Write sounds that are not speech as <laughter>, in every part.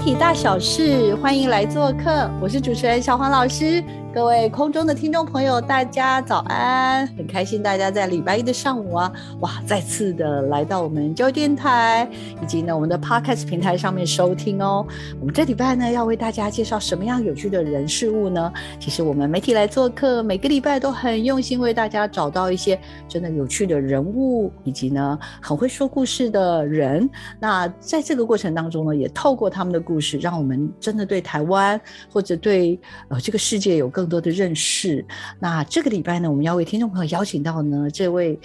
体大小事，欢迎来做客。我是主持人小黄老师。各位空中的听众朋友，大家早安！开心大家在礼拜一的上午啊，哇，再次的来到我们教育电台以及呢我们的 Podcast 平台上面收听哦。我们这礼拜呢要为大家介绍什么样有趣的人事物呢？其实我们媒体来做客，每个礼拜都很用心为大家找到一些真的有趣的人物，以及呢很会说故事的人。那在这个过程当中呢，也透过他们的故事，让我们真的对台湾或者对呃这个世界有更多的认识。那这个礼拜呢，我们要为听众朋友邀邀请到呢这位。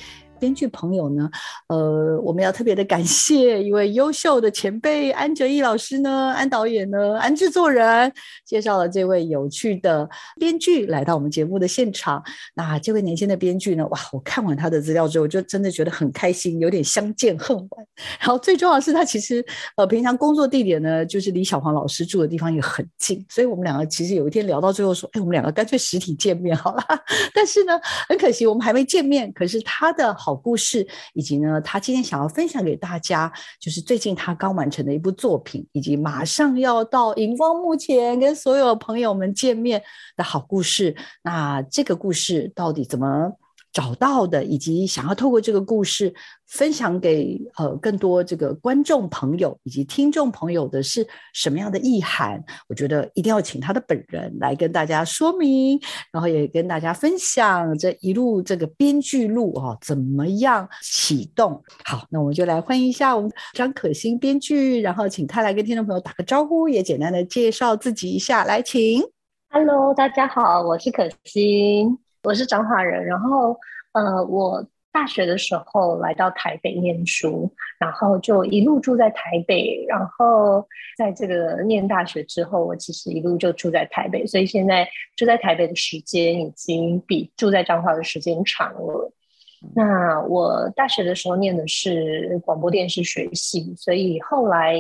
编剧朋友呢，呃，我们要特别的感谢一位优秀的前辈安哲义老师呢，安导演呢，安制作人介绍了这位有趣的编剧来到我们节目的现场。那这位年轻的编剧呢，哇，我看完他的资料之后，就真的觉得很开心，有点相见恨晚。然后最重要的是，他其实呃平常工作地点呢，就是离小黄老师住的地方也很近，所以我们两个其实有一天聊到最后说，哎，我们两个干脆实体见面好了。<laughs> 但是呢，很可惜我们还没见面。可是他的好。故事，以及呢，他今天想要分享给大家，就是最近他刚完成的一部作品，以及马上要到荧光幕前跟所有朋友们见面的好故事。那这个故事到底怎么？找到的，以及想要透过这个故事分享给呃更多这个观众朋友以及听众朋友的是什么样的意涵？我觉得一定要请他的本人来跟大家说明，然后也跟大家分享这一路这个编剧路啊怎么样启动。好，那我们就来欢迎一下我们张可欣编剧，然后请他来跟听众朋友打个招呼，也简单的介绍自己一下。来，请，Hello，大家好，我是可欣。我是彰化人，然后呃，我大学的时候来到台北念书，然后就一路住在台北，然后在这个念大学之后，我其实一路就住在台北，所以现在住在台北的时间已经比住在彰化的时间长了。那我大学的时候念的是广播电视学系，所以后来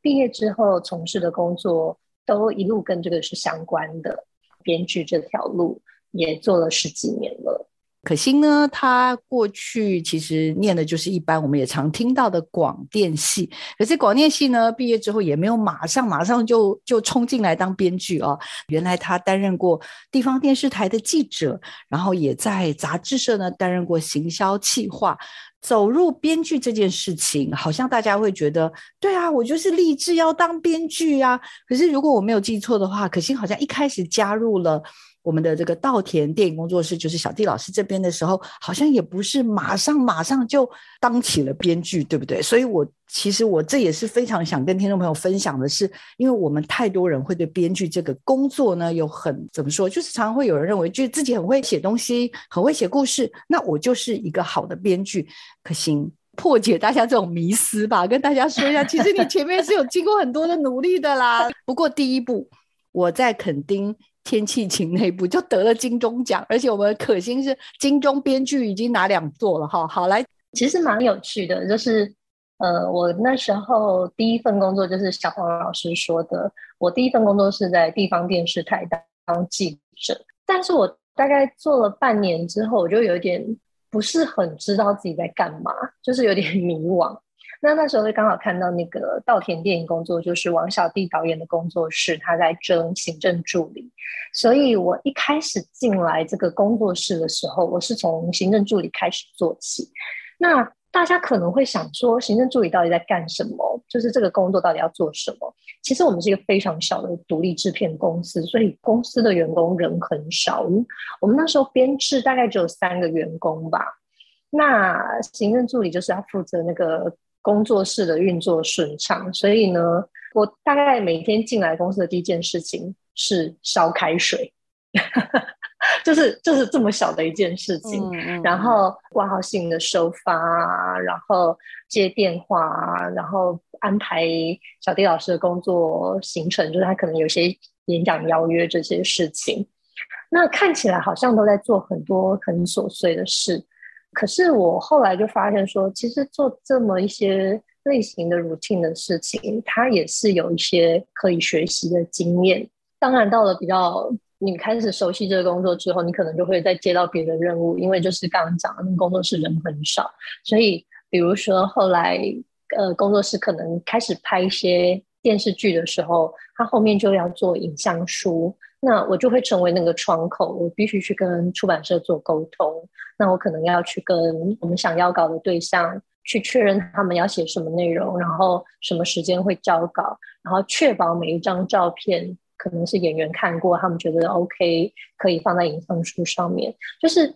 毕业之后从事的工作都一路跟这个是相关的，编剧这条路。也做了十几年了。可欣呢，他过去其实念的就是一般我们也常听到的广电系。可是广电系呢，毕业之后也没有马上马上就就冲进来当编剧哦。原来他担任过地方电视台的记者，然后也在杂志社呢担任过行销企划。走入编剧这件事情，好像大家会觉得，对啊，我就是立志要当编剧啊。可是如果我没有记错的话，可欣好像一开始加入了。我们的这个稻田电影工作室，就是小弟老师这边的时候，好像也不是马上马上就当起了编剧，对不对？所以，我其实我这也是非常想跟听众朋友分享的，是因为我们太多人会对编剧这个工作呢，有很怎么说，就是常常会有人认为，就自己很会写东西，很会写故事，那我就是一个好的编剧。可行破解大家这种迷思吧，跟大家说一下，其实你前面是有经过很多的努力的啦。不过第一步，我在垦丁。天气晴那部就得了金钟奖，而且我们可心是金钟编剧已经拿两座了哈。好来，其实蛮有趣的，就是呃，我那时候第一份工作就是小黄老师说的，我第一份工作是在地方电视台当记者，但是我大概做了半年之后，我就有点不是很知道自己在干嘛，就是有点迷惘。那那时候就刚好看到那个稻田电影工作，就是王小弟导演的工作室，他在征行政助理。所以我一开始进来这个工作室的时候，我是从行政助理开始做起。那大家可能会想说，行政助理到底在干什么？就是这个工作到底要做什么？其实我们是一个非常小的独立制片公司，所以公司的员工人很少。我们那时候编制大概只有三个员工吧。那行政助理就是要负责那个。工作室的运作顺畅，所以呢，我大概每天进来公司的第一件事情是烧开水，<laughs> 就是就是这么小的一件事情。然后挂号信的收发啊，然后接电话啊，然后安排小弟老师的工作行程，就是他可能有些演讲邀约这些事情。那看起来好像都在做很多很琐碎的事，可是我后来就发现说，其实做这么一些类型的 routine 的事情，它也是有一些可以学习的经验。当然，到了比较你开始熟悉这个工作之后，你可能就会再接到别的任务，因为就是刚刚讲的，工作室人很少，所以比如说后来呃，工作室可能开始拍一些电视剧的时候，它后面就要做影像书。那我就会成为那个窗口，我必须去跟出版社做沟通。那我可能要去跟我们想要稿的对象去确认他们要写什么内容，然后什么时间会交稿，然后确保每一张照片可能是演员看过，他们觉得 OK，可以放在影像书上面。就是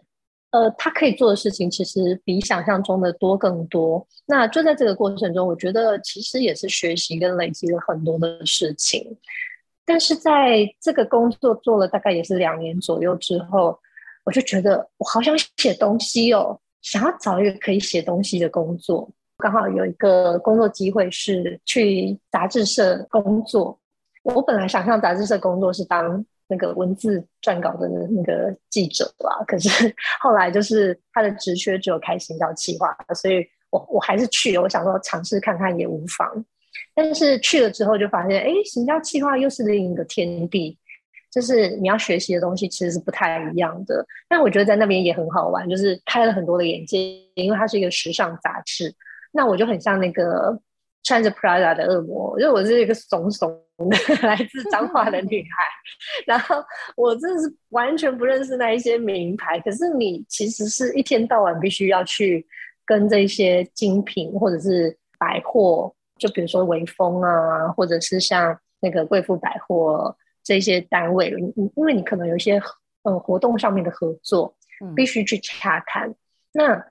呃，他可以做的事情其实比想象中的多更多。那就在这个过程中，我觉得其实也是学习跟累积了很多的事情。但是在这个工作做了大概也是两年左右之后，我就觉得我好想写东西哦，想要找一个可以写东西的工作。刚好有一个工作机会是去杂志社工作。我本来想上杂志社工作是当那个文字撰稿的那个记者吧，可是 <laughs> 后来就是他的职缺只有开行销企划，所以我我还是去了。我想说尝试看看也无妨。但是去了之后就发现，哎，行销计划又是另一个天地，就是你要学习的东西其实是不太一样的。但我觉得在那边也很好玩，就是开了很多的眼界，因为它是一个时尚杂志。那我就很像那个穿着 Prada 的恶魔，因为我是一个怂怂的 <laughs> 来自彰化的女孩，然后我真的是完全不认识那一些名牌。可是你其实是一天到晚必须要去跟这些精品或者是百货。就比如说微风啊，或者是像那个贵妇百货这些单位，因因为你可能有一些呃活动上面的合作，必须去洽谈，那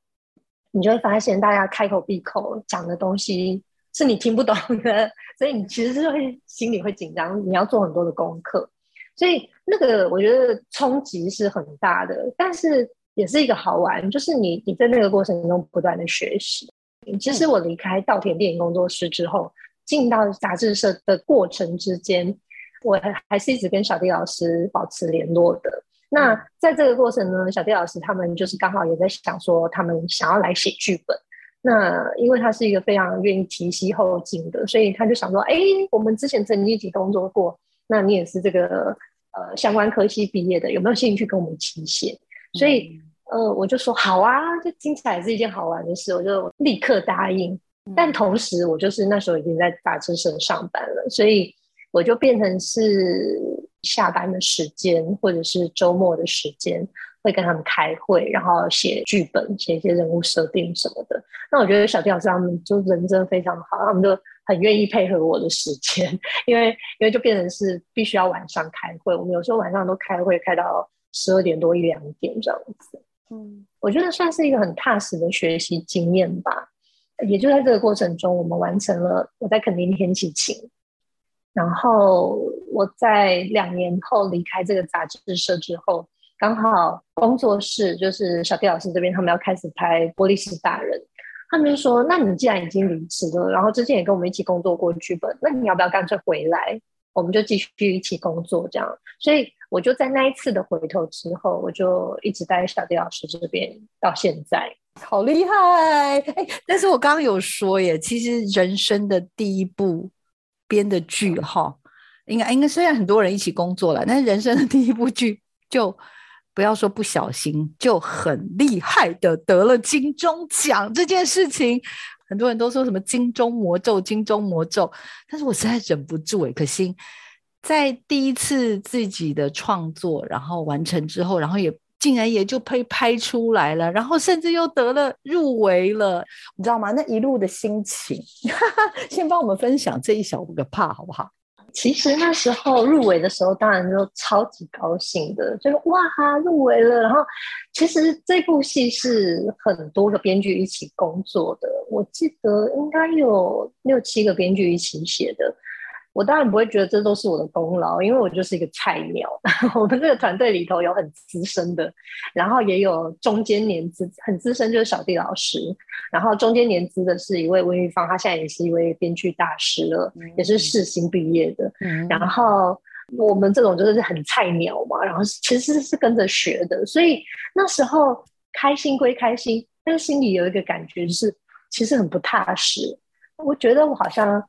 你就会发现大家开口闭口讲的东西是你听不懂的，<laughs> 所以你其实是会心里会紧张，你要做很多的功课，所以那个我觉得冲击是很大的，但是也是一个好玩，就是你你在那个过程中不断的学习。其实我离开稻田电影工作室之后，进到杂志社的过程之间，我还是一直跟小弟老师保持联络的。那在这个过程呢，小弟老师他们就是刚好也在想说，他们想要来写剧本。那因为他是一个非常愿意提携后进的，所以他就想说，哎，我们之前曾经一起工作过，那你也是这个呃相关科系毕业的，有没有兴趣跟我们一起写？所以。呃，我就说好啊，就听起来是一件好玩的事，我就立刻答应。但同时，我就是那时候已经在杂志社上班了，所以我就变成是下班的时间或者是周末的时间，会跟他们开会，然后写剧本、写一些人物设定什么的。那我觉得小弟老师他们就人真的非常好，他们就很愿意配合我的时间，<laughs> 因为因为就变成是必须要晚上开会，我们有时候晚上都开会开到十二点多一两点这样子。嗯，我觉得算是一个很踏实的学习经验吧。也就在这个过程中，我们完成了我在垦丁天气晴，然后我在两年后离开这个杂志社之后，刚好工作室就是小弟老师这边，他们要开始拍《玻璃斯大人》，他们就说：“那你既然已经离职了，然后之前也跟我们一起工作过剧本，那你要不要干脆回来？我们就继续一起工作这样。”所以。我就在那一次的回头之后，我就一直待在小弟老师这边到现在，好厉害！哎，但是我刚刚有说耶，其实人生的第一部编的剧哈，应该应该虽然很多人一起工作了，但是人生的第一部剧就不要说不小心，就很厉害的得了金钟奖这件事情，很多人都说什么金钟魔咒，金钟魔咒，但是我实在忍不住哎，可惜。在第一次自己的创作，然后完成之后，然后也竟然也就被拍出来了，然后甚至又得了入围了，你知道吗？那一路的心情，<laughs> 先帮我们分享这一小个怕好不好？其实那时候入围的时候，当然就超级高兴的，就是哇哈入围了。然后其实这部戏是很多个编剧一起工作的，我记得应该有六七个编剧一起写的。我当然不会觉得这都是我的功劳，因为我就是一个菜鸟。<laughs> 我们这个团队里头有很资深的，然后也有中间年资很资深，就是小弟老师。然后中间年资的是一位温玉芳，他现在也是一位编剧大师了，也是世新毕业的。嗯然后我们这种就是很菜鸟嘛，然后其实是跟着学的，所以那时候开心归开心，但是心里有一个感觉是，其实很不踏实。我觉得我好像。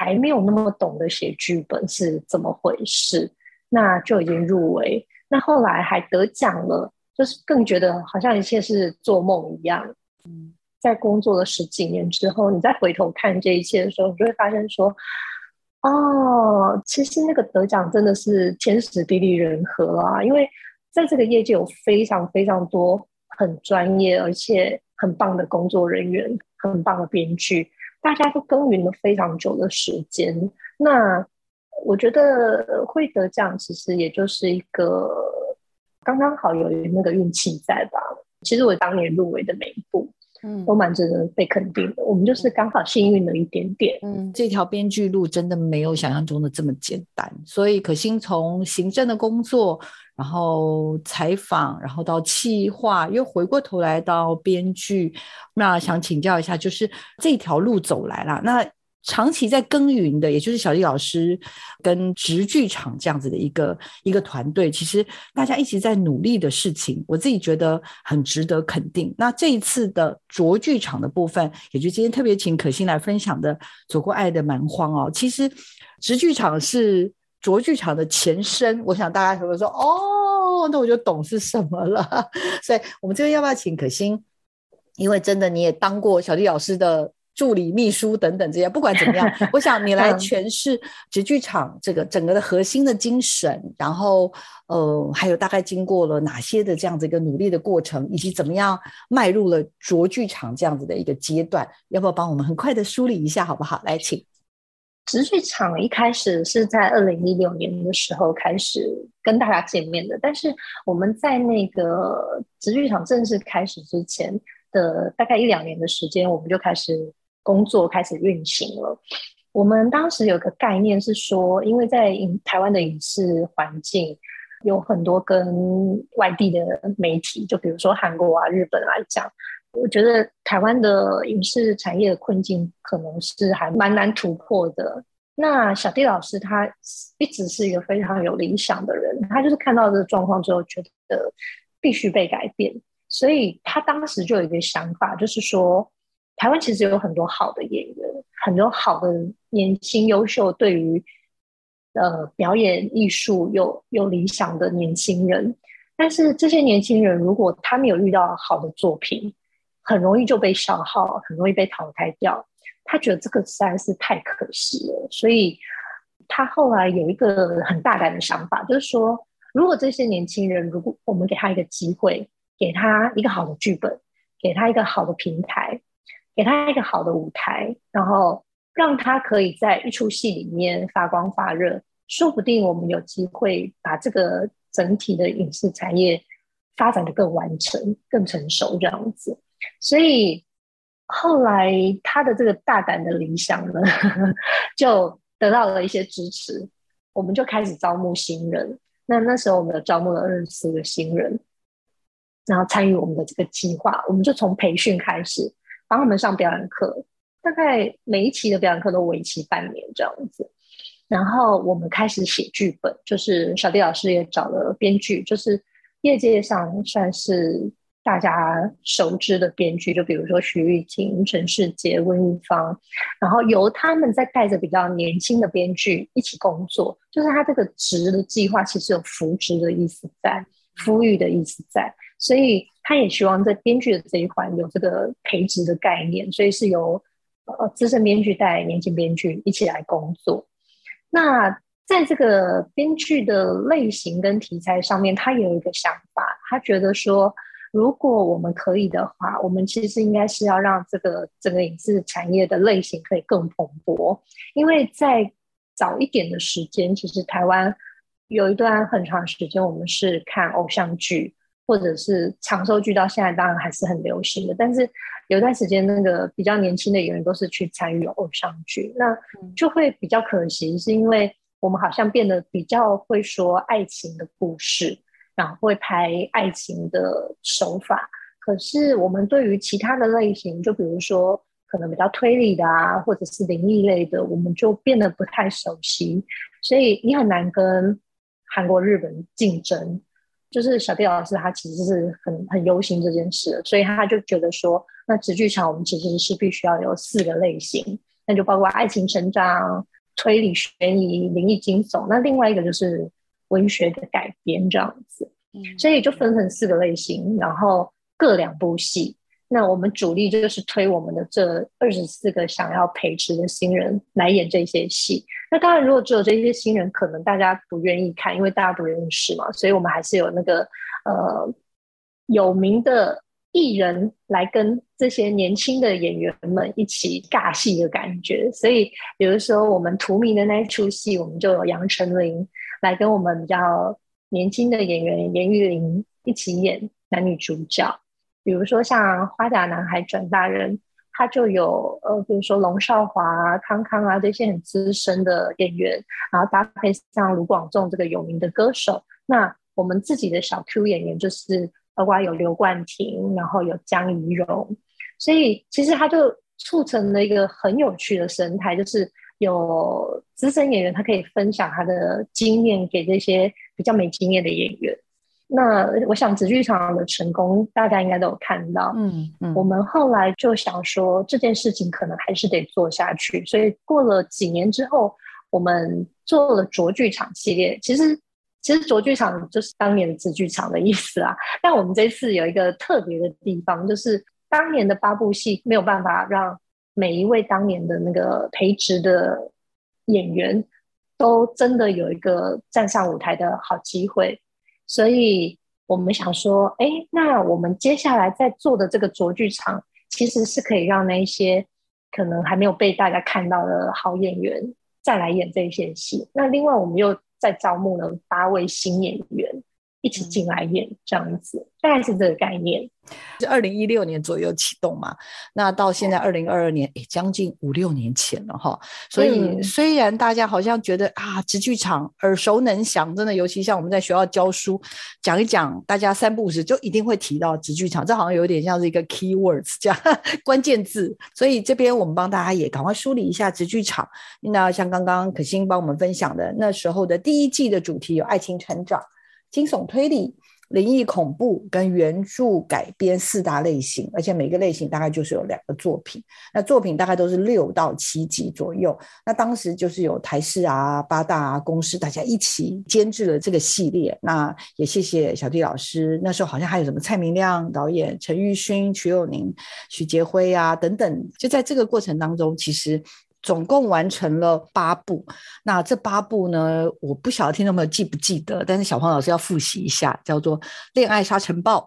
还没有那么懂得写剧本是怎么回事，那就已经入围，那后来还得奖了，就是更觉得好像一切是做梦一样。嗯，在工作了十几年之后，你再回头看这一切的时候，你就会发现说，哦，其实那个得奖真的是天时地利人和啊，因为在这个业界有非常非常多很专业而且很棒的工作人员，很棒的编剧。大家都耕耘了非常久的时间，那我觉得会得奖，其实也就是一个刚刚好有那个运气在吧。其实我当年入围的每一部，嗯，都蛮值得被肯定的。我们就是刚好幸运了一点点。嗯，这条编剧路真的没有想象中的这么简单，所以可心从行政的工作。然后采访，然后到企划，又回过头来到编剧。那想请教一下，就是这条路走来了，那长期在耕耘的，也就是小丽老师跟直剧场这样子的一个一个团队，其实大家一直在努力的事情，我自己觉得很值得肯定。那这一次的卓剧场的部分，也就今天特别请可心来分享的《走过爱的蛮荒》哦，其实直剧场是。卓剧场的前身，我想大家可能说哦，那我就懂是什么了。<laughs> 所以，我们这边要不要请可心？因为真的你也当过小丽老师的助理、秘书等等这些，不管怎么样，<laughs> 我想你来诠释直剧场这个整个的核心的精神，然后呃，还有大概经过了哪些的这样子一个努力的过程，以及怎么样迈入了卓剧场这样子的一个阶段，要不要帮我们很快的梳理一下，好不好？来，请。直剧场一开始是在二零一六年的时候开始跟大家见面的，但是我们在那个直剧场正式开始之前的大概一两年的时间，我们就开始工作，开始运行了。我们当时有个概念是说，因为在影台湾的影视环境有很多跟外地的媒体，就比如说韩国啊、日本来讲。我觉得台湾的影视产业的困境可能是还蛮难突破的。那小弟老师他一直是一个非常有理想的人，他就是看到这个状况之后，觉得必须被改变，所以他当时就有一个想法，就是说台湾其实有很多好的演员，很多好的年轻优秀，对于呃表演艺术有有理想的年轻人，但是这些年轻人如果他没有遇到好的作品，很容易就被消耗，很容易被淘汰掉。他觉得这个实在是太可惜了，所以他后来有一个很大胆的想法，就是说，如果这些年轻人，如果我们给他一个机会，给他一个好的剧本，给他一个好的平台，给他一个好的舞台，然后让他可以在一出戏里面发光发热，说不定我们有机会把这个整体的影视产业发展的更完成、更成熟这样子。所以后来他的这个大胆的理想呢，<laughs> 就得到了一些支持。我们就开始招募新人。那那时候我们有招募了二十四个新人，然后参与我们的这个计划。我们就从培训开始，帮他们上表演课，大概每一期的表演课都为期半年这样子。然后我们开始写剧本，就是小弟老师也找了编剧，就是业界上算是。大家熟知的编剧，就比如说徐玉婷、陈世杰、温玉芳，然后由他们在带着比较年轻的编剧一起工作，就是他这个“职”的计划其实有扶植的意思在，富裕的意思在，所以他也希望在编剧的这一环有这个培植的概念，所以是由呃资深编剧带年轻编剧一起来工作。那在这个编剧的类型跟题材上面，他有一个想法，他觉得说。如果我们可以的话，我们其实应该是要让这个整个影视产业的类型可以更蓬勃。因为在早一点的时间，其实台湾有一段很长时间，我们是看偶像剧或者是长寿剧，到现在当然还是很流行的。但是有段时间那个比较年轻的演员都是去参与偶像剧，那就会比较可惜，是因为我们好像变得比较会说爱情的故事，然后会拍爱情的手法，可是我们对于其他的类型，就比如说。可能比较推理的啊，或者是灵异类的，我们就变得不太熟悉，所以你很难跟韩国、日本竞争。就是小弟老师他其实是很很忧心这件事，所以他就觉得说，那职剧场我们其实是必须要有四个类型，那就包括爱情成长、推理悬疑、灵异惊悚，那另外一个就是文学的改编这样子。所以就分成四个类型，然后各两部戏。那我们主力就是推我们的这二十四个想要培植的新人来演这些戏。那当然，如果只有这些新人，可能大家不愿意看，因为大家不认识嘛。所以我们还是有那个呃有名的艺人来跟这些年轻的演员们一起尬戏的感觉。所以，比如说我们图名的那一出戏，我们就有杨丞琳来跟我们比较年轻的演员严玉玲一起演男女主角。比如说像《花甲男孩转大人》，他就有呃，比如说龙少华、康康啊这些很资深的演员，然后搭配像卢广仲这个有名的歌手。那我们自己的小 Q 演员就是包括有刘冠廷，然后有江怡蓉，所以其实他就促成了一个很有趣的生态，就是有资深演员他可以分享他的经验给这些比较没经验的演员。那我想紫剧场的成功，大家应该都有看到。嗯嗯，我们后来就想说这件事情可能还是得做下去，所以过了几年之后，我们做了卓剧场系列。其实其实卓剧场就是当年的紫剧场的意思啊。但我们这次有一个特别的地方，就是当年的八部戏没有办法让每一位当年的那个培植的演员都真的有一个站上舞台的好机会。所以我们想说，哎，那我们接下来在做的这个卓剧场，其实是可以让那一些可能还没有被大家看到的好演员再来演这一些戏。那另外，我们又在招募了八位新演员。一起进来演这样子，大概是这个概念。是二零一六年左右启动嘛？那到现在二零二二年，哎，将近五六年前了哈。所以虽然大家好像觉得啊，直剧场耳熟能详，真的，尤其像我们在学校教书讲一讲，大家三不五时就一定会提到直剧场，这好像有点像是一个 key words 这样 <laughs> 关键字。所以这边我们帮大家也赶快梳理一下直剧场。那像刚刚可心帮我们分享的，那时候的第一季的主题有爱情成长。惊悚推理、灵异恐怖跟原著改编四大类型，而且每个类型大概就是有两个作品。那作品大概都是六到七集左右。那当时就是有台视啊、八大啊、公司大家一起监制了这个系列。那也谢谢小弟老师，那时候好像还有什么蔡明亮导演、陈玉勋、瞿友宁、许杰辉啊等等。就在这个过程当中，其实。总共完成了八步，那这八步呢？我不晓得听众朋友记不记得，但是小黄老师要复习一下，叫做《恋爱沙尘暴》。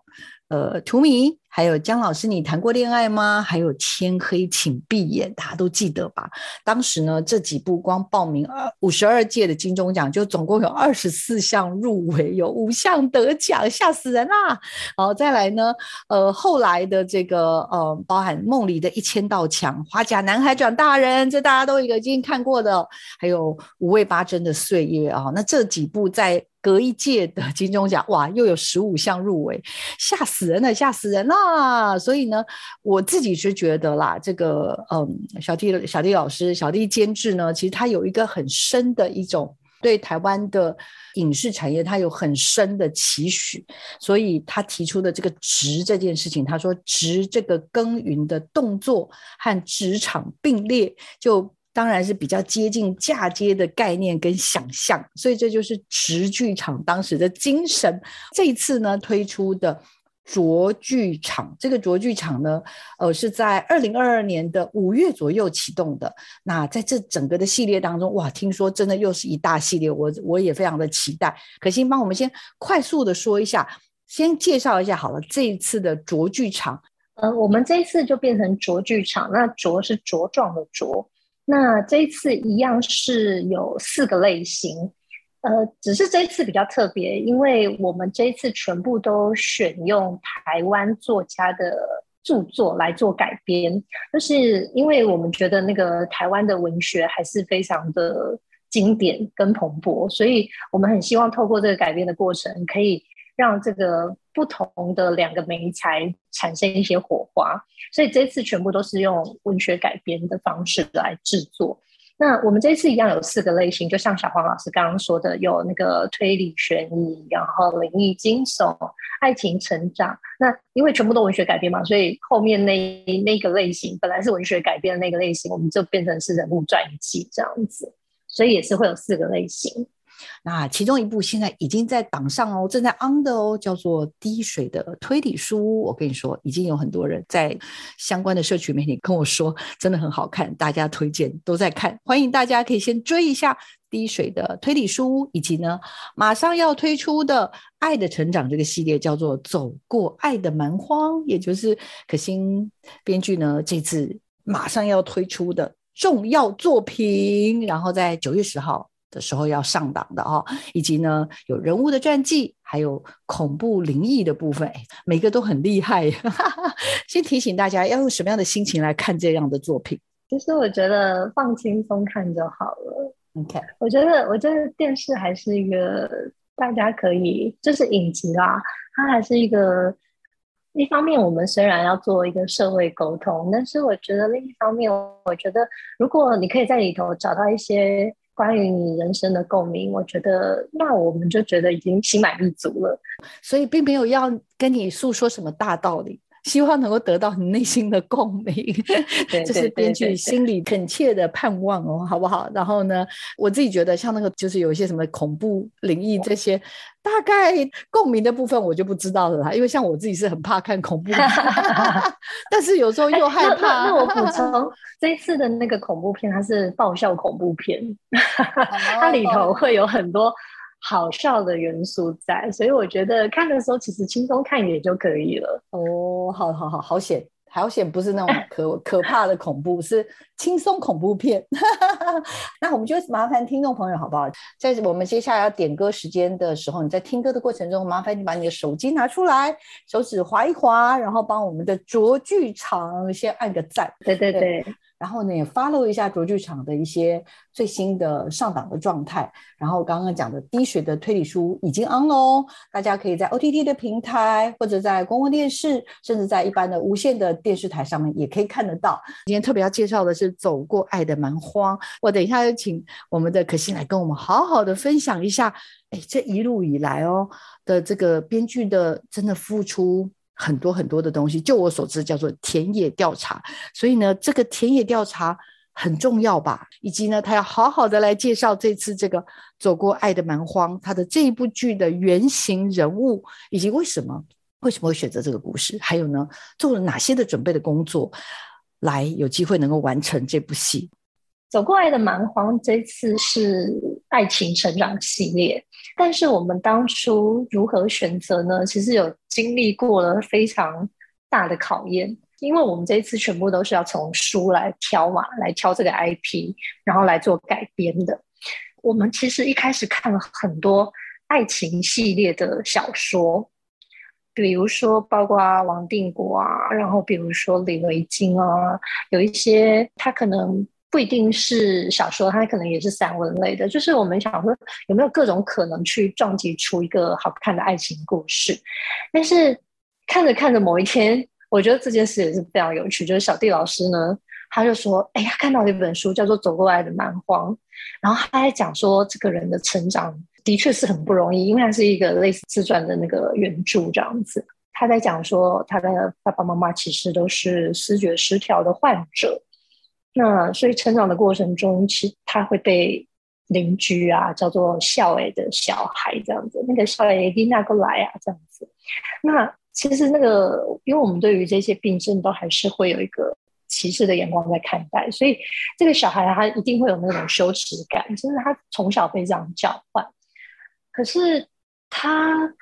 呃，图迷，还有姜老师，你谈过恋爱吗？还有天黑请闭眼，大家都记得吧？当时呢，这几部光报名二五十二届的金钟奖，就总共有二十四项入围，有五项得奖，吓死人啦！好，再来呢，呃，后来的这个呃，包含梦里的一千道墙、花甲男孩转大人，这大家都已经看过的，还有五味八珍的岁月啊，那这几部在。隔一届的金钟奖，哇，又有十五项入围，吓死人了，吓死人了！所以呢，我自己是觉得啦，这个嗯，小弟小弟老师小弟监制呢，其实他有一个很深的一种对台湾的影视产业，他有很深的期许，所以他提出的这个“职”这件事情，他说“职”这个耕耘的动作和职场并列，就。当然是比较接近嫁接的概念跟想象，所以这就是直剧场当时的精神。这一次呢推出的卓剧场，这个卓剧场呢，呃，是在二零二二年的五月左右启动的。那在这整个的系列当中，哇，听说真的又是一大系列，我我也非常的期待。可心帮我们先快速的说一下，先介绍一下好了，这一次的卓剧场，呃，我们这一次就变成卓剧场，那卓是茁壮的茁。那这一次一样是有四个类型，呃，只是这一次比较特别，因为我们这一次全部都选用台湾作家的著作来做改编，就是因为我们觉得那个台湾的文学还是非常的经典跟蓬勃，所以我们很希望透过这个改编的过程，可以让这个不同的两个媒材产生一些火花。所以这次全部都是用文学改编的方式来制作。那我们这次一样有四个类型，就像小黄老师刚刚说的，有那个推理悬疑，然后灵异惊悚、爱情成长。那因为全部都文学改编嘛，所以后面那那个类型本来是文学改编的那个类型，我们就变成是人物传记这样子，所以也是会有四个类型。那其中一部现在已经在档上哦，正在 on 的哦，叫做《滴水的推理书》。我跟你说，已经有很多人在相关的社区媒体跟我说，真的很好看，大家推荐都在看。欢迎大家可以先追一下《滴水的推理书》，以及呢马上要推出的《爱的成长》这个系列，叫做《走过爱的蛮荒》，也就是可心编剧呢这次马上要推出的重要作品。然后在九月十号。的时候要上档的哦，以及呢有人物的传记，还有恐怖灵异的部分，每个都很厉害。<laughs> 先提醒大家要用什么样的心情来看这样的作品？其实我觉得放轻松看就好了。OK，我觉得我觉得电视还是一个大家可以就是影集啦，它还是一个一方面我们虽然要做一个社会沟通，但是我觉得另一方面，我觉得如果你可以在里头找到一些。关于你人生的共鸣，我觉得那我们就觉得已经心满意足了，所以并没有要跟你诉说什么大道理。希望能够得到你内心的共鸣，<laughs> 这 <laughs> 是编剧心里恳切的盼望哦，好不好？然后呢，我自己觉得像那个就是有一些什么恐怖、灵异这些，大概共鸣的部分我就不知道了啦，因为像我自己是很怕看恐怖，<laughs> 但是有时候又害怕。那我补充，这一次的那个恐怖片它是爆笑恐怖片，它里头会有很多。好笑的元素在，所以我觉得看的时候其实轻松看也就可以了。哦，好好好，好险，好险，不是那种可 <laughs> 可怕的恐怖，是轻松恐怖片。<laughs> 那我们就麻烦听众朋友好不好？在我们接下来要点歌时间的时候，你在听歌的过程中，麻烦你把你的手机拿出来，手指划一划，然后帮我们的卓剧场先按个赞。对对对。然后呢，也 follow 一下卓剧场的一些最新的上档的状态。然后刚刚讲的滴水的推理书已经 on 喽，大家可以在 OTT 的平台，或者在公共电视，甚至在一般的无线的电视台上面也可以看得到。今天特别要介绍的是《走过爱的蛮荒》，我等一下就请我们的可心来跟我们好好的分享一下，哎，这一路以来哦的这个编剧的真的付出。很多很多的东西，就我所知叫做田野调查，所以呢，这个田野调查很重要吧？以及呢，他要好好的来介绍这次这个走过爱的蛮荒，他的这一部剧的原型人物，以及为什么为什么会选择这个故事，还有呢，做了哪些的准备的工作，来有机会能够完成这部戏。走过爱的蛮荒这次是爱情成长系列，但是我们当初如何选择呢？其实有经历过了非常大的考验，因为我们这一次全部都是要从书来挑嘛，来挑这个 IP，然后来做改编的。我们其实一开始看了很多爱情系列的小说，比如说包括王定国啊，然后比如说李维京啊，有一些他可能。不一定是小说，它可能也是散文类的。就是我们想说，有没有各种可能去撞击出一个好看的爱情故事？但是看着看着，某一天，我觉得这件事也是非常有趣。就是小弟老师呢，他就说：“哎呀，看到一本书叫做《走过来的蛮荒》，然后他在讲说，这个人的成长的确是很不容易，因为他是一个类似自传的那个原著这样子。他在讲说，他的爸爸妈妈其实都是思觉失调的患者。”那所以成长的过程中，其实他会被邻居啊叫做笑诶的小孩这样子，那个笑诶一定那个来啊这样子。那其实那个，因为我们对于这些病症都还是会有一个歧视的眼光在看待，所以这个小孩他一定会有那种羞耻感，就是他从小被这样教唤。可是他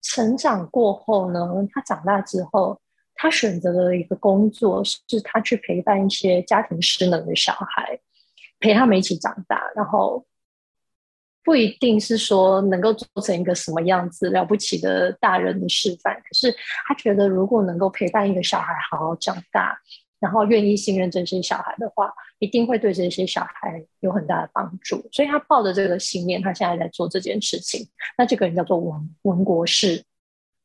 成长过后呢，他长大之后。他选择了一个工作，是他去陪伴一些家庭失能的小孩，陪他们一起长大。然后不一定是说能够做成一个什么样子了不起的大人的示范，可是他觉得如果能够陪伴一个小孩好好长大，然后愿意信任这些小孩的话，一定会对这些小孩有很大的帮助。所以他抱着这个信念，他现在在做这件事情。那这个人叫做文文国士。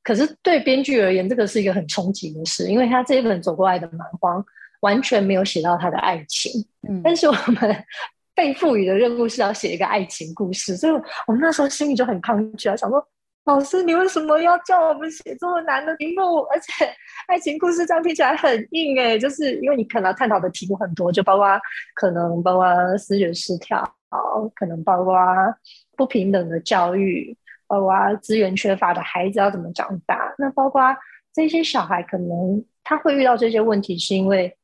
可是对编剧而言，这个是一个很冲击的事，因为他这一本走过来的蛮荒完全没有写到他的爱情。嗯，但是我们。<laughs> 被赋予的任务是要写一个爱情故事，所以我们那时候心里就很抗拒啊，想说老师，你为什么要叫我们写这么难的题目？而且 <laughs> 爱情故事这样听起来很硬哎，就是因为你可能探讨的题目很多，就包括可能包括思觉失调，可能包括不平等的教育，包括资源缺乏的孩子要怎么长大，那包括这些小孩可能他会遇到这些问题，是因为。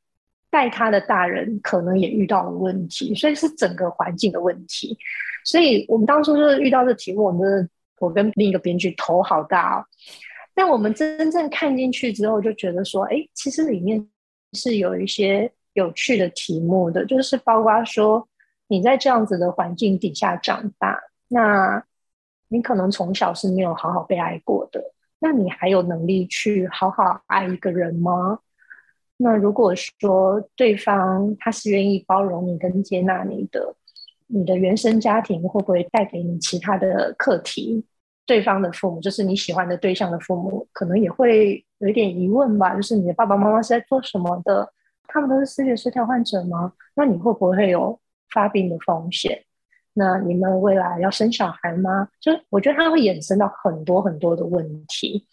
带他的大人可能也遇到了问题，所以是整个环境的问题。所以我们当初就是遇到这题目，我们我跟另一个编剧头好大哦。但我们真正看进去之后，就觉得说，哎，其实里面是有一些有趣的题目的，就是包括说你在这样子的环境底下长大，那你可能从小是没有好好被爱过的，那你还有能力去好好爱一个人吗？那如果说对方他是愿意包容你跟接纳你的，你的原生家庭会不会带给你其他的课题？对方的父母就是你喜欢的对象的父母，可能也会有一点疑问吧。就是你的爸爸妈妈是在做什么的？他们都是思觉失调患者吗？那你会不会有发病的风险？那你们未来要生小孩吗？就我觉得它会衍生到很多很多的问题。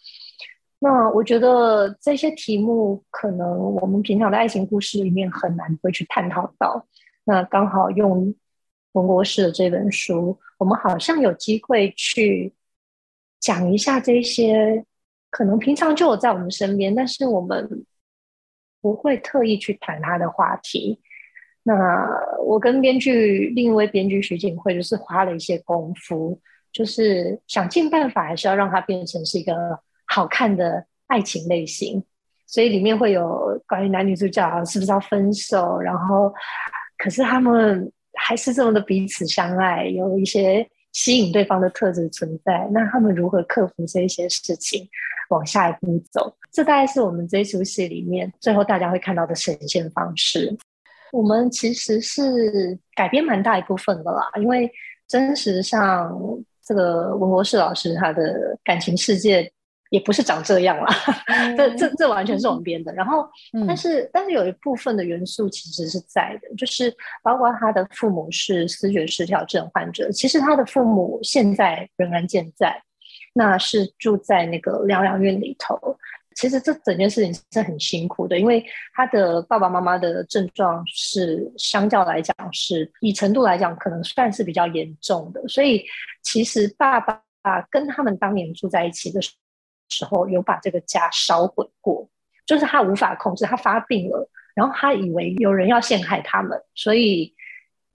那我觉得这些题目可能我们平常的爱情故事里面很难会去探讨到。那刚好用文国士的这本书，我们好像有机会去讲一下这些可能平常就有在我们身边，但是我们不会特意去谈他的话题。那我跟编剧另一位编剧徐景慧就是花了一些功夫，就是想尽办法，还是要让它变成是一个。好看的爱情类型，所以里面会有关于男女主角是不是要分手，然后可是他们还是这么的彼此相爱，有一些吸引对方的特质存在。那他们如何克服这一些事情，往下一步走？这大概是我们这一出戏里面最后大家会看到的呈现方式。我们其实是改编蛮大一部分的啦，因为真实上这个文博士老师他的感情世界。也不是长这样啦，<laughs> 这这这完全是我们编的。然后，但是但是有一部分的元素其实是在的，就是包括他的父母是思觉失调症患者，其实他的父母现在仍然健在，那是住在那个疗养院里头。其实这整件事情是很辛苦的，因为他的爸爸妈妈的症状是相较来讲是以程度来讲可能算是比较严重的，所以其实爸爸跟他们当年住在一起的时候。时候有把这个家烧毁过，就是他无法控制，他发病了，然后他以为有人要陷害他们，所以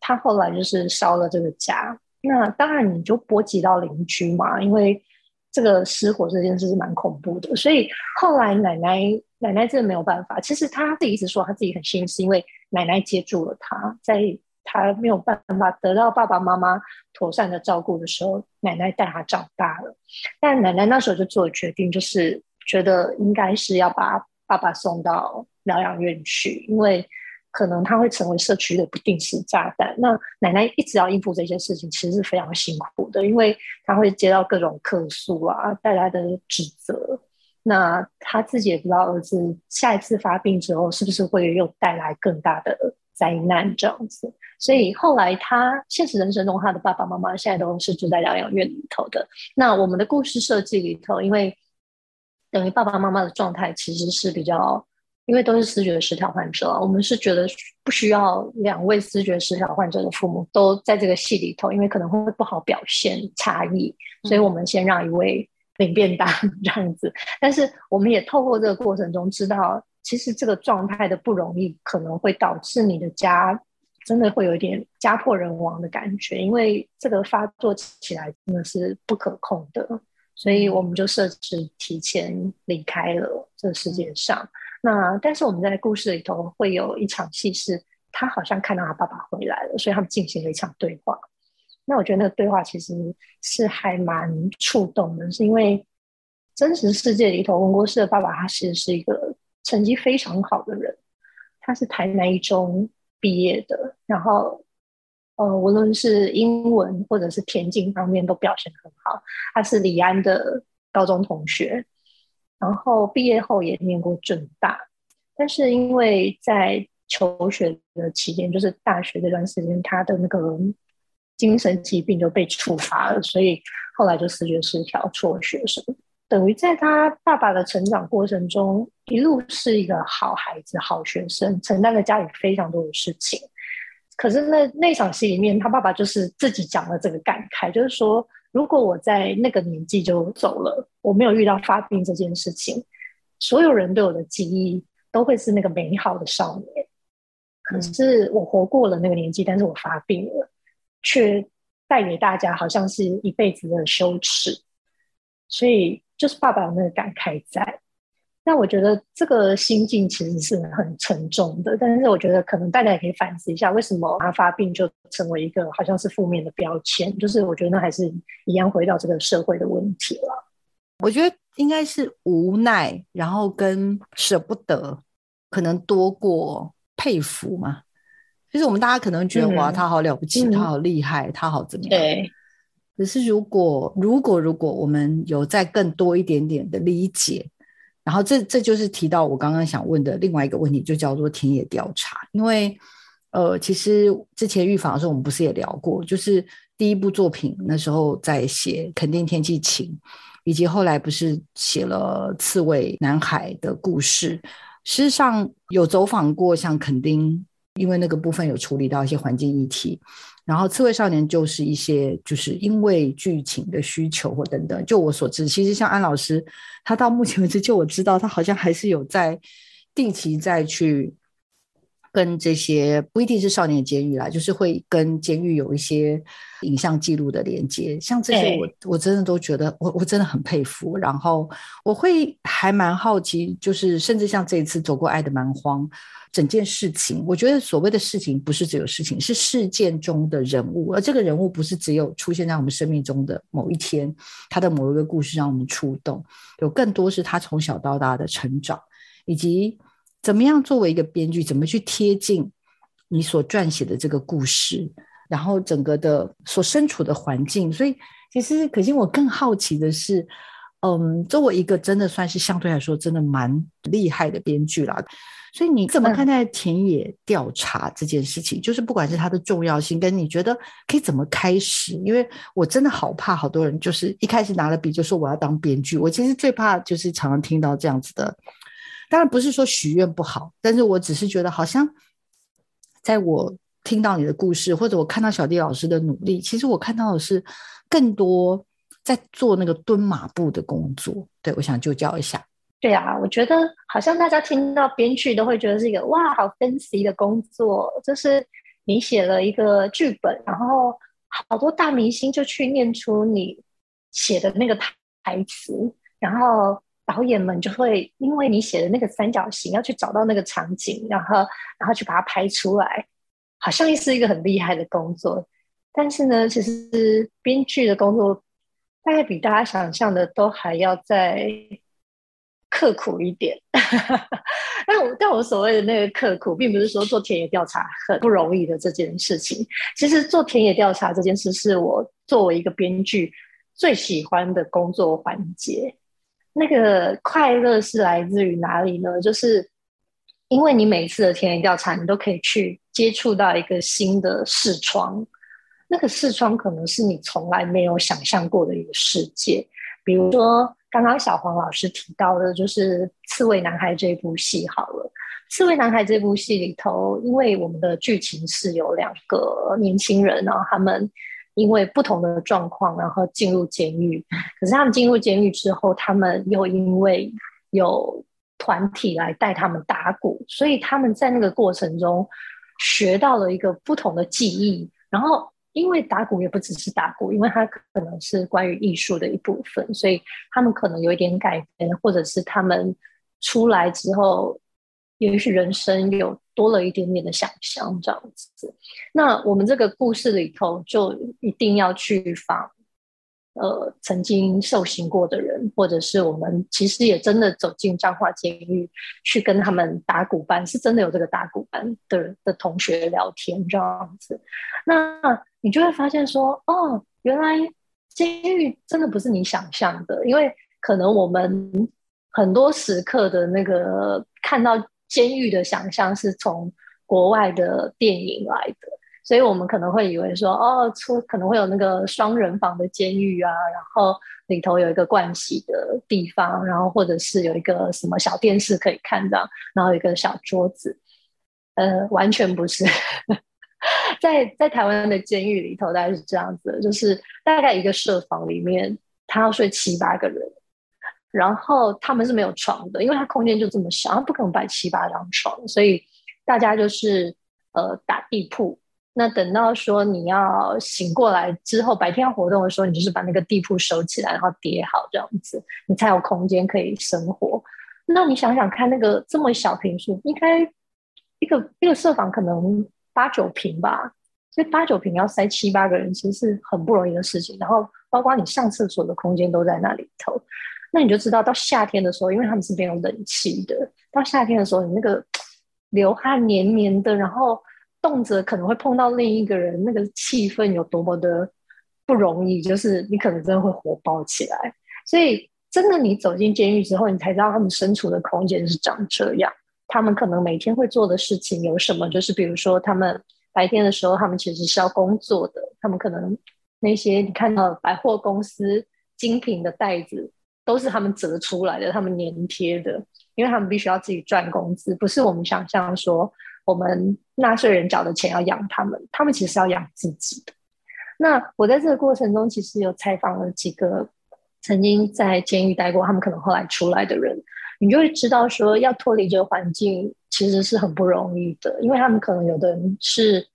他后来就是烧了这个家。那当然你就波及到邻居嘛，因为这个失火这件事是蛮恐怖的。所以后来奶奶奶奶真的没有办法，其实她自己一直说她自己很幸运，是因为奶奶接住了她，在。她没有办法得到爸爸妈妈妥善的照顾的时候，奶奶带她长大了。但奶奶那时候就做了决定，就是觉得应该是要把爸爸送到疗养院去，因为可能他会成为社区的不定时炸弹。那奶奶一直要应付这些事情，其实是非常辛苦的，因为他会接到各种客诉啊带来的指责。那他自己也不知道儿子下一次发病之后，是不是会又带来更大的。灾难这样子，所以后来他现实人生中，他的爸爸妈妈现在都是住在疗养院里头的。那我们的故事设计里头，因为等于爸爸妈妈的状态其实是比较，因为都是思觉失调患者，我们是觉得不需要两位思觉失调患者的父母都在这个戏里头，因为可能会不好表现差异，所以我们先让一位领便当 <laughs> 这样子。但是我们也透过这个过程中知道。其实这个状态的不容易，可能会导致你的家真的会有一点家破人亡的感觉，因为这个发作起来真的是不可控的，所以我们就设置提前离开了这个世界上。那但是我们在故事里头会有一场戏，是他好像看到他爸爸回来了，所以他们进行了一场对话。那我觉得那个对话其实是还蛮触动的，是因为真实世界里头，文国师的爸爸他其实是一个成绩非常好的人，他是台南一中毕业的，然后呃，无论是英文或者是田径方面都表现很好。他是李安的高中同学，然后毕业后也念过正大，但是因为在求学的期间，就是大学这段时间，他的那个。精神疾病就被处罚了，所以后来就视觉失调，辍学生。等于在他爸爸的成长过程中，一路是一个好孩子、好学生，承担了家里非常多的事情。可是那那场戏里面，他爸爸就是自己讲了这个感慨，就是说，如果我在那个年纪就走了，我没有遇到发病这件事情，所有人对我的记忆都会是那个美好的少年。可是我活过了那个年纪，但是我发病了。却带给大家好像是一辈子的羞耻，所以就是爸爸有那个感慨在。那我觉得这个心境其实是很沉重的，但是我觉得可能大家也可以反思一下，为什么他发病就成为一个好像是负面的标签？就是我觉得那还是一样回到这个社会的问题了。我觉得应该是无奈，然后跟舍不得，可能多过佩服嘛。就是我们大家可能觉得哇，他好了不起，他好厉害，他好怎么样？对。可是如果如果如果我们有再更多一点点的理解，然后这这就是提到我刚刚想问的另外一个问题，就叫做田野调查。因为呃，其实之前预防的时候，我们不是也聊过，就是第一部作品那时候在写肯定天气晴，以及后来不是写了刺猬男孩的故事。事实上有走访过像垦丁。因为那个部分有处理到一些环境议题，然后刺猬少年就是一些就是因为剧情的需求或等等。就我所知，其实像安老师，他到目前为止，就我知道，他好像还是有在定期再去跟这些不一定是少年监狱啦，就是会跟监狱有一些影像记录的连接。像这些，我我真的都觉得我我真的很佩服。然后我会还蛮好奇，就是甚至像这一次走过爱的蛮荒。整件事情，我觉得所谓的事情不是只有事情，是事件中的人物，而这个人物不是只有出现在我们生命中的某一天，他的某一个故事让我们触动，有更多是他从小到大的成长，以及怎么样作为一个编剧，怎么去贴近你所撰写的这个故事，然后整个的所身处的环境。所以，其实可心，我更好奇的是，嗯，作为一个真的算是相对来说真的蛮厉害的编剧了。所以你怎么看待田野调查这件事情？就是不管是它的重要性，跟你觉得可以怎么开始？因为我真的好怕好多人就是一开始拿了笔就说我要当编剧。我其实最怕就是常常听到这样子的。当然不是说许愿不好，但是我只是觉得好像在我听到你的故事，或者我看到小弟老师的努力，其实我看到的是更多在做那个蹲马步的工作。对，我想就教一下。对啊，我觉得好像大家听到编剧都会觉得是一个哇，好 fancy 的工作，就是你写了一个剧本，然后好多大明星就去念出你写的那个台词，然后导演们就会因为你写的那个三角形要去找到那个场景，然后然后去把它拍出来，好像是一个很厉害的工作。但是呢，其实编剧的工作大概比大家想象的都还要在。刻苦一点，<laughs> 但我但我所谓的那个刻苦，并不是说做田野调查很不容易的这件事情。其实做田野调查这件事，是我作为一个编剧最喜欢的工作环节。那个快乐是来自于哪里呢？就是因为你每次的田野调查，你都可以去接触到一个新的视窗，那个视窗可能是你从来没有想象过的一个世界，比如说。刚刚小黄老师提到的，就是《刺猬男孩》这部戏。好了，《刺猬男孩》这部戏里头，因为我们的剧情是有两个年轻人，然后他们因为不同的状况，然后进入监狱。可是他们进入监狱之后，他们又因为有团体来带他们打鼓，所以他们在那个过程中学到了一个不同的技艺，然后。因为打鼓也不只是打鼓，因为它可能是关于艺术的一部分，所以他们可能有一点改变，或者是他们出来之后，也许人生有多了一点点的想象这样子。那我们这个故事里头就一定要去访。呃，曾经受刑过的人，或者是我们其实也真的走进彰化监狱去跟他们打鼓班，是真的有这个打鼓班的的同学聊天这样子，那你就会发现说，哦，原来监狱真的不是你想象的，因为可能我们很多时刻的那个看到监狱的想象是从国外的电影来的。所以我们可能会以为说，哦，出可能会有那个双人房的监狱啊，然后里头有一个盥洗的地方，然后或者是有一个什么小电视可以看到，然后有一个小桌子，呃，完全不是。<laughs> 在在台湾的监狱里头，大概是这样子，就是大概一个设房里面，他要睡七八个人，然后他们是没有床的，因为他空间就这么小，他不可能摆七八张床，所以大家就是呃打地铺。那等到说你要醒过来之后，白天要活动的时候，你就是把那个地铺收起来，然后叠好这样子，你才有空间可以生活。那你想想看，那个这么小平数，应该一个一个设房可能八九平吧，所以八九平要塞七八个人，其实是很不容易的事情。然后包括你上厕所的空间都在那里头，那你就知道到夏天的时候，因为他们是没有冷气的，到夏天的时候，你那个 <tsk> 流汗黏黏的，然后。动辄可能会碰到另一个人，那个气氛有多么的不容易，就是你可能真的会火爆起来。所以，真的你走进监狱之后，你才知道他们身处的空间是长这样。他们可能每天会做的事情有什么？就是比如说，他们白天的时候，他们其实是要工作的。他们可能那些你看到百货公司精品的袋子，都是他们折出来的，他们粘贴的，因为他们必须要自己赚工资，不是我们想象说。我们纳税人缴的钱要养他们，他们其实要养自己的。那我在这个过程中，其实有采访了几个曾经在监狱待过，他们可能后来出来的人，你就会知道说，要脱离这个环境其实是很不容易的，因为他们可能有的人是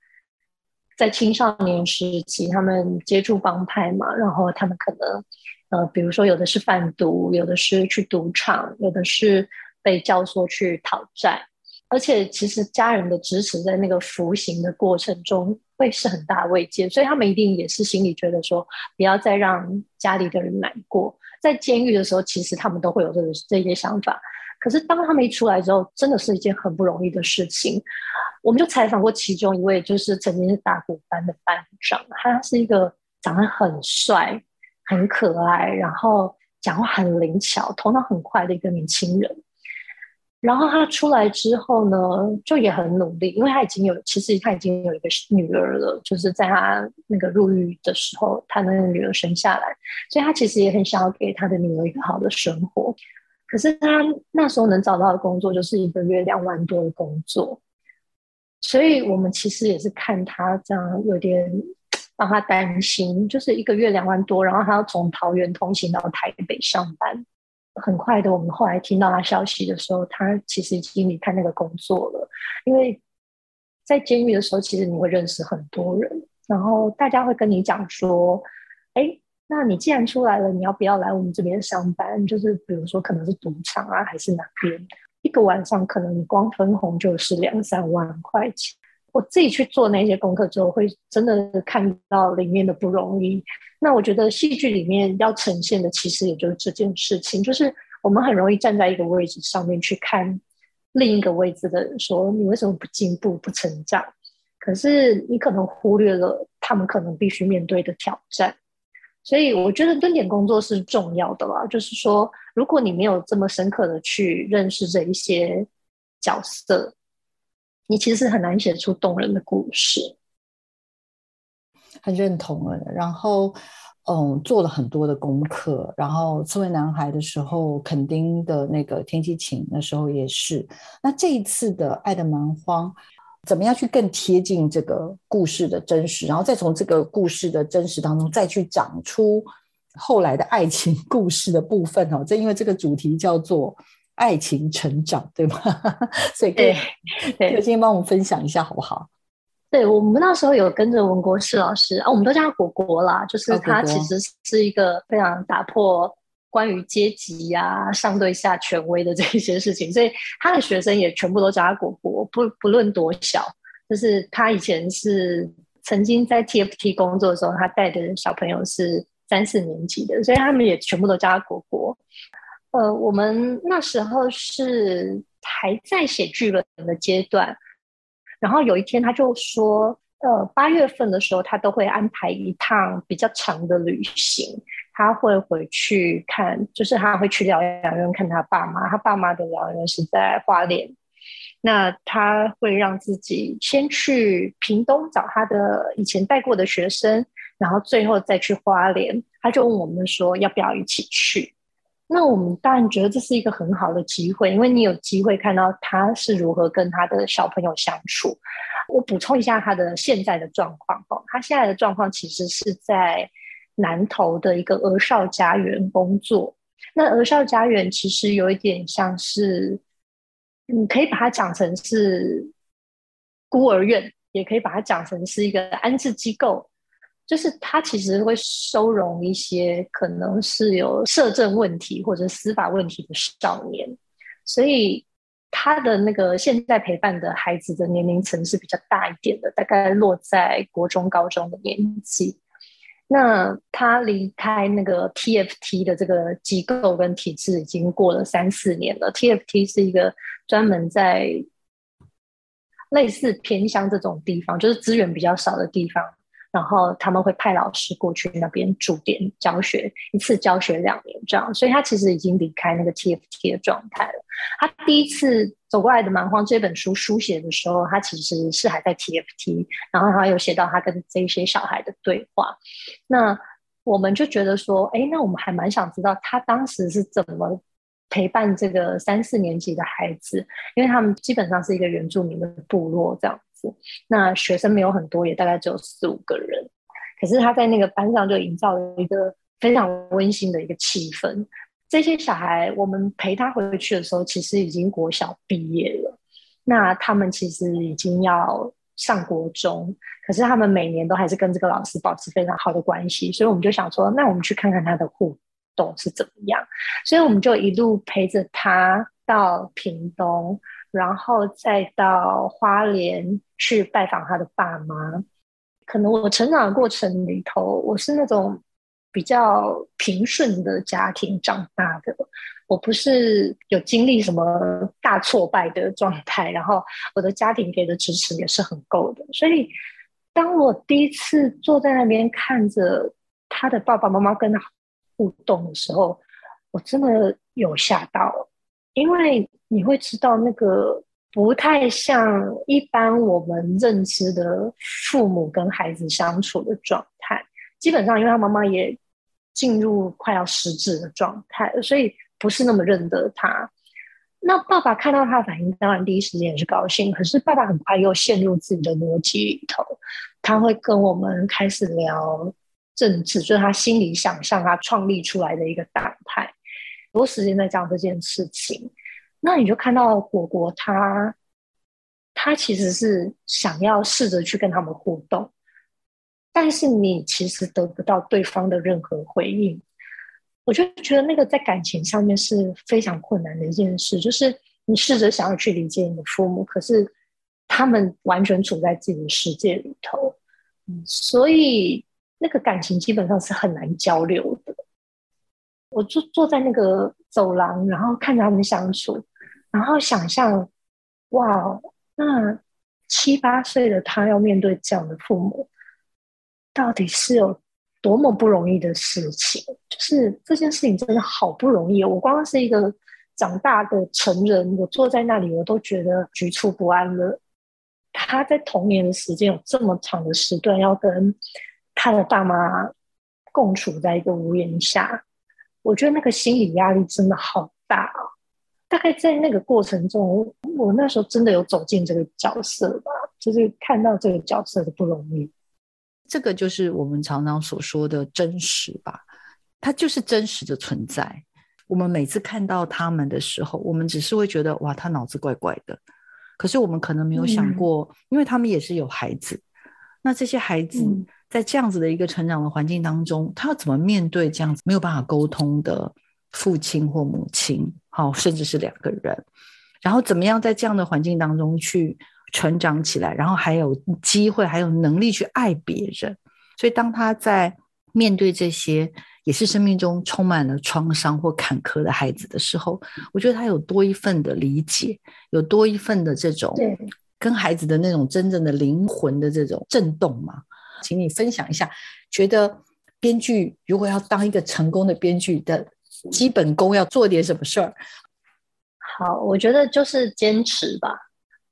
在青少年时期，他们接触帮派嘛，然后他们可能呃，比如说有的是贩毒，有的是去赌场，有的是被教唆去讨债。而且，其实家人的支持在那个服刑的过程中会是很大慰藉，所以他们一定也是心里觉得说，不要再让家里的人难过。在监狱的时候，其实他们都会有这个这些想法。可是当他们一出来之后，真的是一件很不容易的事情。我们就采访过其中一位，就是曾经是打鼓班的班长，他是一个长得很帅、很可爱，然后讲话很灵巧、头脑很快的一个年轻人。然后他出来之后呢，就也很努力，因为他已经有，其实他已经有一个女儿了，就是在他那个入狱的时候，他那个女儿生下来，所以他其实也很想要给他的女儿一个好的生活。可是他那时候能找到的工作，就是一个月两万多的工作，所以我们其实也是看他这样有点让他担心，就是一个月两万多，然后他要从桃园通勤到台北上班。很快的，我们后来听到他消息的时候，他其实已经离开那个工作了。因为在监狱的时候，其实你会认识很多人，然后大家会跟你讲说：“哎，那你既然出来了，你要不要来我们这边上班？就是比如说，可能是赌场啊，还是哪边？一个晚上可能你光分红就是两三万块钱。我自己去做那些功课之后，会真的看到里面的不容易。”那我觉得戏剧里面要呈现的，其实也就是这件事情，就是我们很容易站在一个位置上面去看另一个位置的人，说你为什么不进步、不成长？可是你可能忽略了他们可能必须面对的挑战。所以我觉得蹲点工作是重要的啦，就是说，如果你没有这么深刻的去认识这一些角色，你其实是很难写出动人的故事。很认同了，然后嗯，做了很多的功课。然后刺猬男孩的时候，肯丁的那个天气晴的时候也是。那这一次的爱的蛮荒，怎么样去更贴近这个故事的真实？然后再从这个故事的真实当中，再去长出后来的爱情故事的部分哦。这因为这个主题叫做爱情成长，<laughs> 对吗？<laughs> 所以可以，可以先帮我们分享一下好不好？对我们那时候有跟着文国士老师啊，我们都叫他果果啦，就是他其实是一个非常打破关于阶级呀、上对下权威的这一些事情，<laughs> 所以他的学生也全部都叫他果果，不不论多小，就是他以前是曾经在 TFT 工作的时候，他带的小朋友是三四年级的，所以他们也全部都叫他果果。呃，我们那时候是还在写剧本的阶段，然后有一天他就说。呃，八月份的时候，他都会安排一趟比较长的旅行。他会回去看，就是他会去疗养院看他爸妈。他爸妈的疗养院是在花莲，那他会让自己先去屏东找他的以前带过的学生，然后最后再去花莲。他就问我们说，要不要一起去？那我们当然觉得这是一个很好的机会，因为你有机会看到他是如何跟他的小朋友相处。我补充一下他的现在的状况哦，他现在的状况其实是在南投的一个鹅少家园工作。那鹅少家园其实有一点像是，你可以把它讲成是孤儿院，也可以把它讲成是一个安置机构。就是他其实会收容一些可能是有社政问题或者司法问题的少年，所以他的那个现在陪伴的孩子的年龄层是比较大一点的，大概落在国中、高中的年纪。那他离开那个 TFT 的这个机构跟体制已经过了三四年了。TFT 是一个专门在类似偏乡这种地方，就是资源比较少的地方。然后他们会派老师过去那边驻点教学，一次教学两年这样，所以他其实已经离开那个 TFT 的状态了。他第一次走过来的《蛮荒》这本书书写的时候，他其实是还在 TFT，然后他有写到他跟这些小孩的对话。那我们就觉得说，哎，那我们还蛮想知道他当时是怎么陪伴这个三四年级的孩子，因为他们基本上是一个原住民的部落这样。那学生没有很多，也大概只有四五个人。可是他在那个班上就营造了一个非常温馨的一个气氛。这些小孩，我们陪他回去的时候，其实已经国小毕业了。那他们其实已经要上国中，可是他们每年都还是跟这个老师保持非常好的关系。所以我们就想说，那我们去看看他的互动是怎么样。所以我们就一路陪着他到屏东。然后再到花莲去拜访他的爸妈。可能我成长的过程里头，我是那种比较平顺的家庭长大的，我不是有经历什么大挫败的状态。然后我的家庭给的支持也是很够的。所以，当我第一次坐在那边看着他的爸爸妈妈跟他互动的时候，我真的有吓到，因为。你会知道那个不太像一般我们认知的父母跟孩子相处的状态。基本上，因为他妈妈也进入快要失智的状态，所以不是那么认得他。那爸爸看到他的反应，当然第一时间也是高兴。可是爸爸很快又陷入自己的逻辑里头，他会跟我们开始聊政治，就是他心里想象他创立出来的一个党派，多时间在讲这件事情。那你就看到果果他，他其实是想要试着去跟他们互动，但是你其实得不到对方的任何回应。我就觉得那个在感情上面是非常困难的一件事，就是你试着想要去理解你的父母，可是他们完全处在自己的世界里头，嗯所以那个感情基本上是很难交流的。我就坐在那个走廊，然后看着他们相处。然后想象，哇，那七八岁的他要面对这样的父母，到底是有多么不容易的事情？就是这件事情真的好不容易。我光是一个长大的成人，我坐在那里，我都觉得局促不安了。他在童年的时间有这么长的时段，要跟他的爸妈共处在一个屋檐下，我觉得那个心理压力真的好大啊。大概在那个过程中，我那时候真的有走进这个角色吧，就是看到这个角色的不容易。这个就是我们常常所说的真实吧，它就是真实的存在。我们每次看到他们的时候，我们只是会觉得哇，他脑子怪怪的。可是我们可能没有想过，因为他们也是有孩子，那这些孩子在这样子的一个成长的环境当中，他要怎么面对这样子没有办法沟通的？父亲或母亲，好，甚至是两个人，然后怎么样在这样的环境当中去成长起来，然后还有机会，还有能力去爱别人。所以当他在面对这些也是生命中充满了创伤或坎坷的孩子的时候，我觉得他有多一份的理解，有多一份的这种跟孩子的那种真正的灵魂的这种震动嘛。请你分享一下，觉得编剧如果要当一个成功的编剧的基本功，要做点什么事儿？好，我觉得就是坚持吧。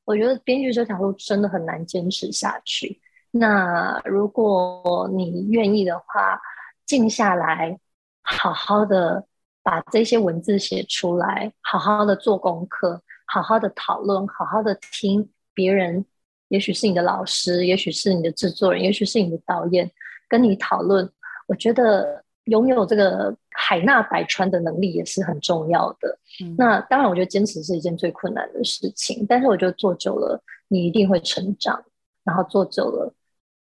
我觉得编剧这条路真的很难坚持下去。那如果你愿意的话，静下来，好好的把这些文字写出来，好好的做功课，好好的讨论，好好的听别人。也许是你的老师，也许是你的制作人，也许是你的导演，跟你讨论。我觉得拥有这个海纳百川的能力也是很重要的。那当然，我觉得坚持是一件最困难的事情，但是我觉得做久了，你一定会成长。然后做久了，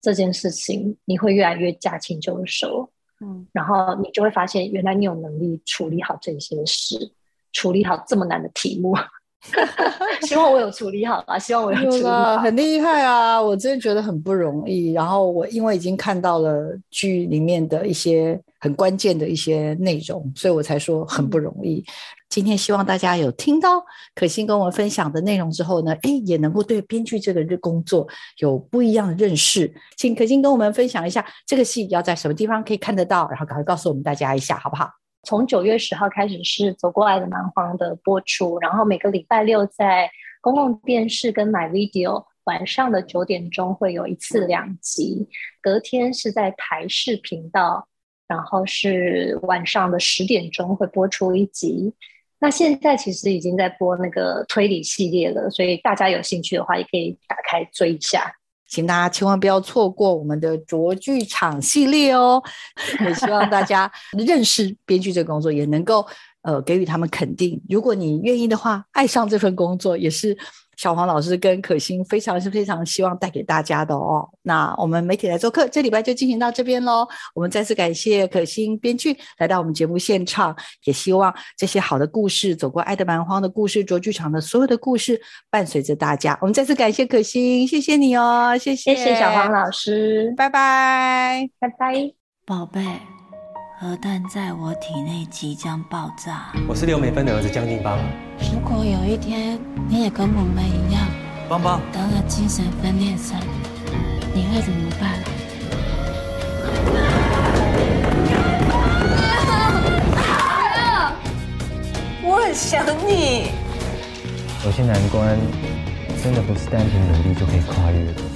这件事情你会越来越驾轻就熟。嗯，然后你就会发现，原来你有能力处理好这些事，处理好这么难的题目。<laughs> 希望我有处理好吧，希望我有处理好，很厉害啊！我真的觉得很不容易。然后我因为已经看到了剧里面的一些很关键的一些内容，所以我才说很不容易。今天希望大家有听到可心跟我们分享的内容之后呢，哎，也能够对编剧这个工作有不一样的认识。请可心跟我们分享一下这个戏要在什么地方可以看得到，然后赶快告诉我们大家一下，好不好？从九月十号开始是《走过来的蛮荒》的播出，然后每个礼拜六在公共电视跟 My Video 晚上的九点钟会有一次两集，隔天是在台视频道，然后是晚上的十点钟会播出一集。那现在其实已经在播那个推理系列了，所以大家有兴趣的话也可以打开追一下。请大家千万不要错过我们的卓剧场系列哦！<laughs> 也希望大家认识编剧这个工作，也能够呃给予他们肯定。如果你愿意的话，爱上这份工作也是。小黄老师跟可心非常是非常希望带给大家的哦。那我们媒体来做客，这礼拜就进行到这边喽。我们再次感谢可心编剧来到我们节目现场，也希望这些好的故事，走过爱的蛮荒的故事，卓剧场的所有的故事，伴随着大家。我们再次感谢可心，谢谢你哦，谢谢，谢谢小黄老师，拜拜，拜拜，宝贝。核弹在我体内即将爆炸。我是刘美芬的儿子江金邦。如果有一天你也跟我们一样，邦邦得了精神分裂症，你会怎么办？我很想你。有些难关，真的不是单凭努力就可以跨越的。